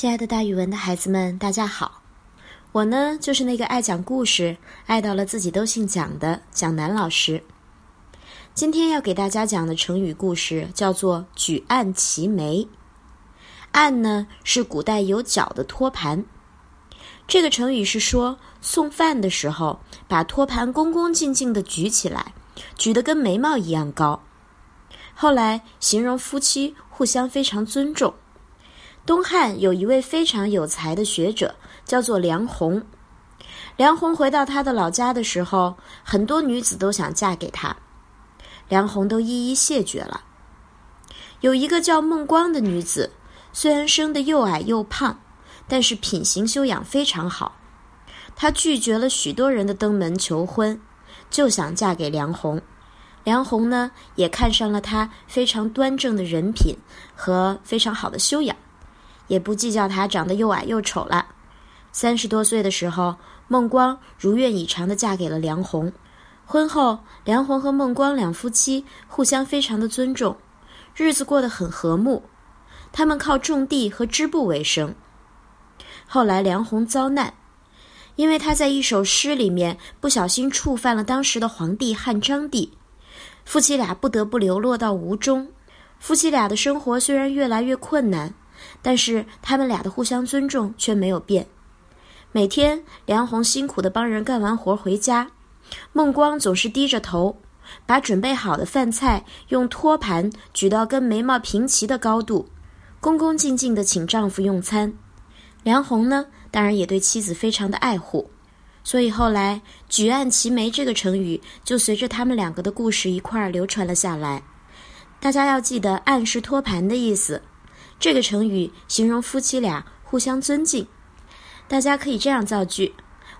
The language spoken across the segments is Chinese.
亲爱的，大语文的孩子们，大家好！我呢，就是那个爱讲故事、爱到了自己都姓蒋的蒋楠老师。今天要给大家讲的成语故事叫做“举案齐眉”。案呢，是古代有脚的托盘。这个成语是说送饭的时候，把托盘恭恭敬敬地举起来，举得跟眉毛一样高。后来形容夫妻互相非常尊重。东汉有一位非常有才的学者，叫做梁鸿。梁鸿回到他的老家的时候，很多女子都想嫁给他，梁鸿都一一谢绝了。有一个叫孟光的女子，虽然生得又矮又胖，但是品行修养非常好。她拒绝了许多人的登门求婚，就想嫁给梁鸿。梁鸿呢，也看上了她非常端正的人品和非常好的修养。也不计较他长得又矮又丑了。三十多岁的时候，孟光如愿以偿地嫁给了梁鸿。婚后，梁鸿和孟光两夫妻互相非常的尊重，日子过得很和睦。他们靠种地和织布为生。后来，梁鸿遭难，因为他在一首诗里面不小心触犯了当时的皇帝汉章帝，夫妻俩不得不流落到吴中。夫妻俩的生活虽然越来越困难。但是他们俩的互相尊重却没有变。每天，梁红辛苦地帮人干完活回家，孟光总是低着头，把准备好的饭菜用托盘举到跟眉毛平齐的高度，恭恭敬敬地请丈夫用餐。梁红呢，当然也对妻子非常的爱护，所以后来“举案齐眉”这个成语就随着他们两个的故事一块儿流传了下来。大家要记得，“案”是托盘的意思。这个成语形容夫妻俩互相尊敬，大家可以这样造句：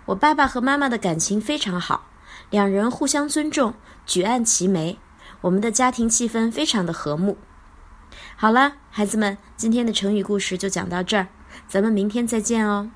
我爸爸和妈妈的感情非常好，两人互相尊重，举案齐眉，我们的家庭气氛非常的和睦。好了，孩子们，今天的成语故事就讲到这儿，咱们明天再见哦。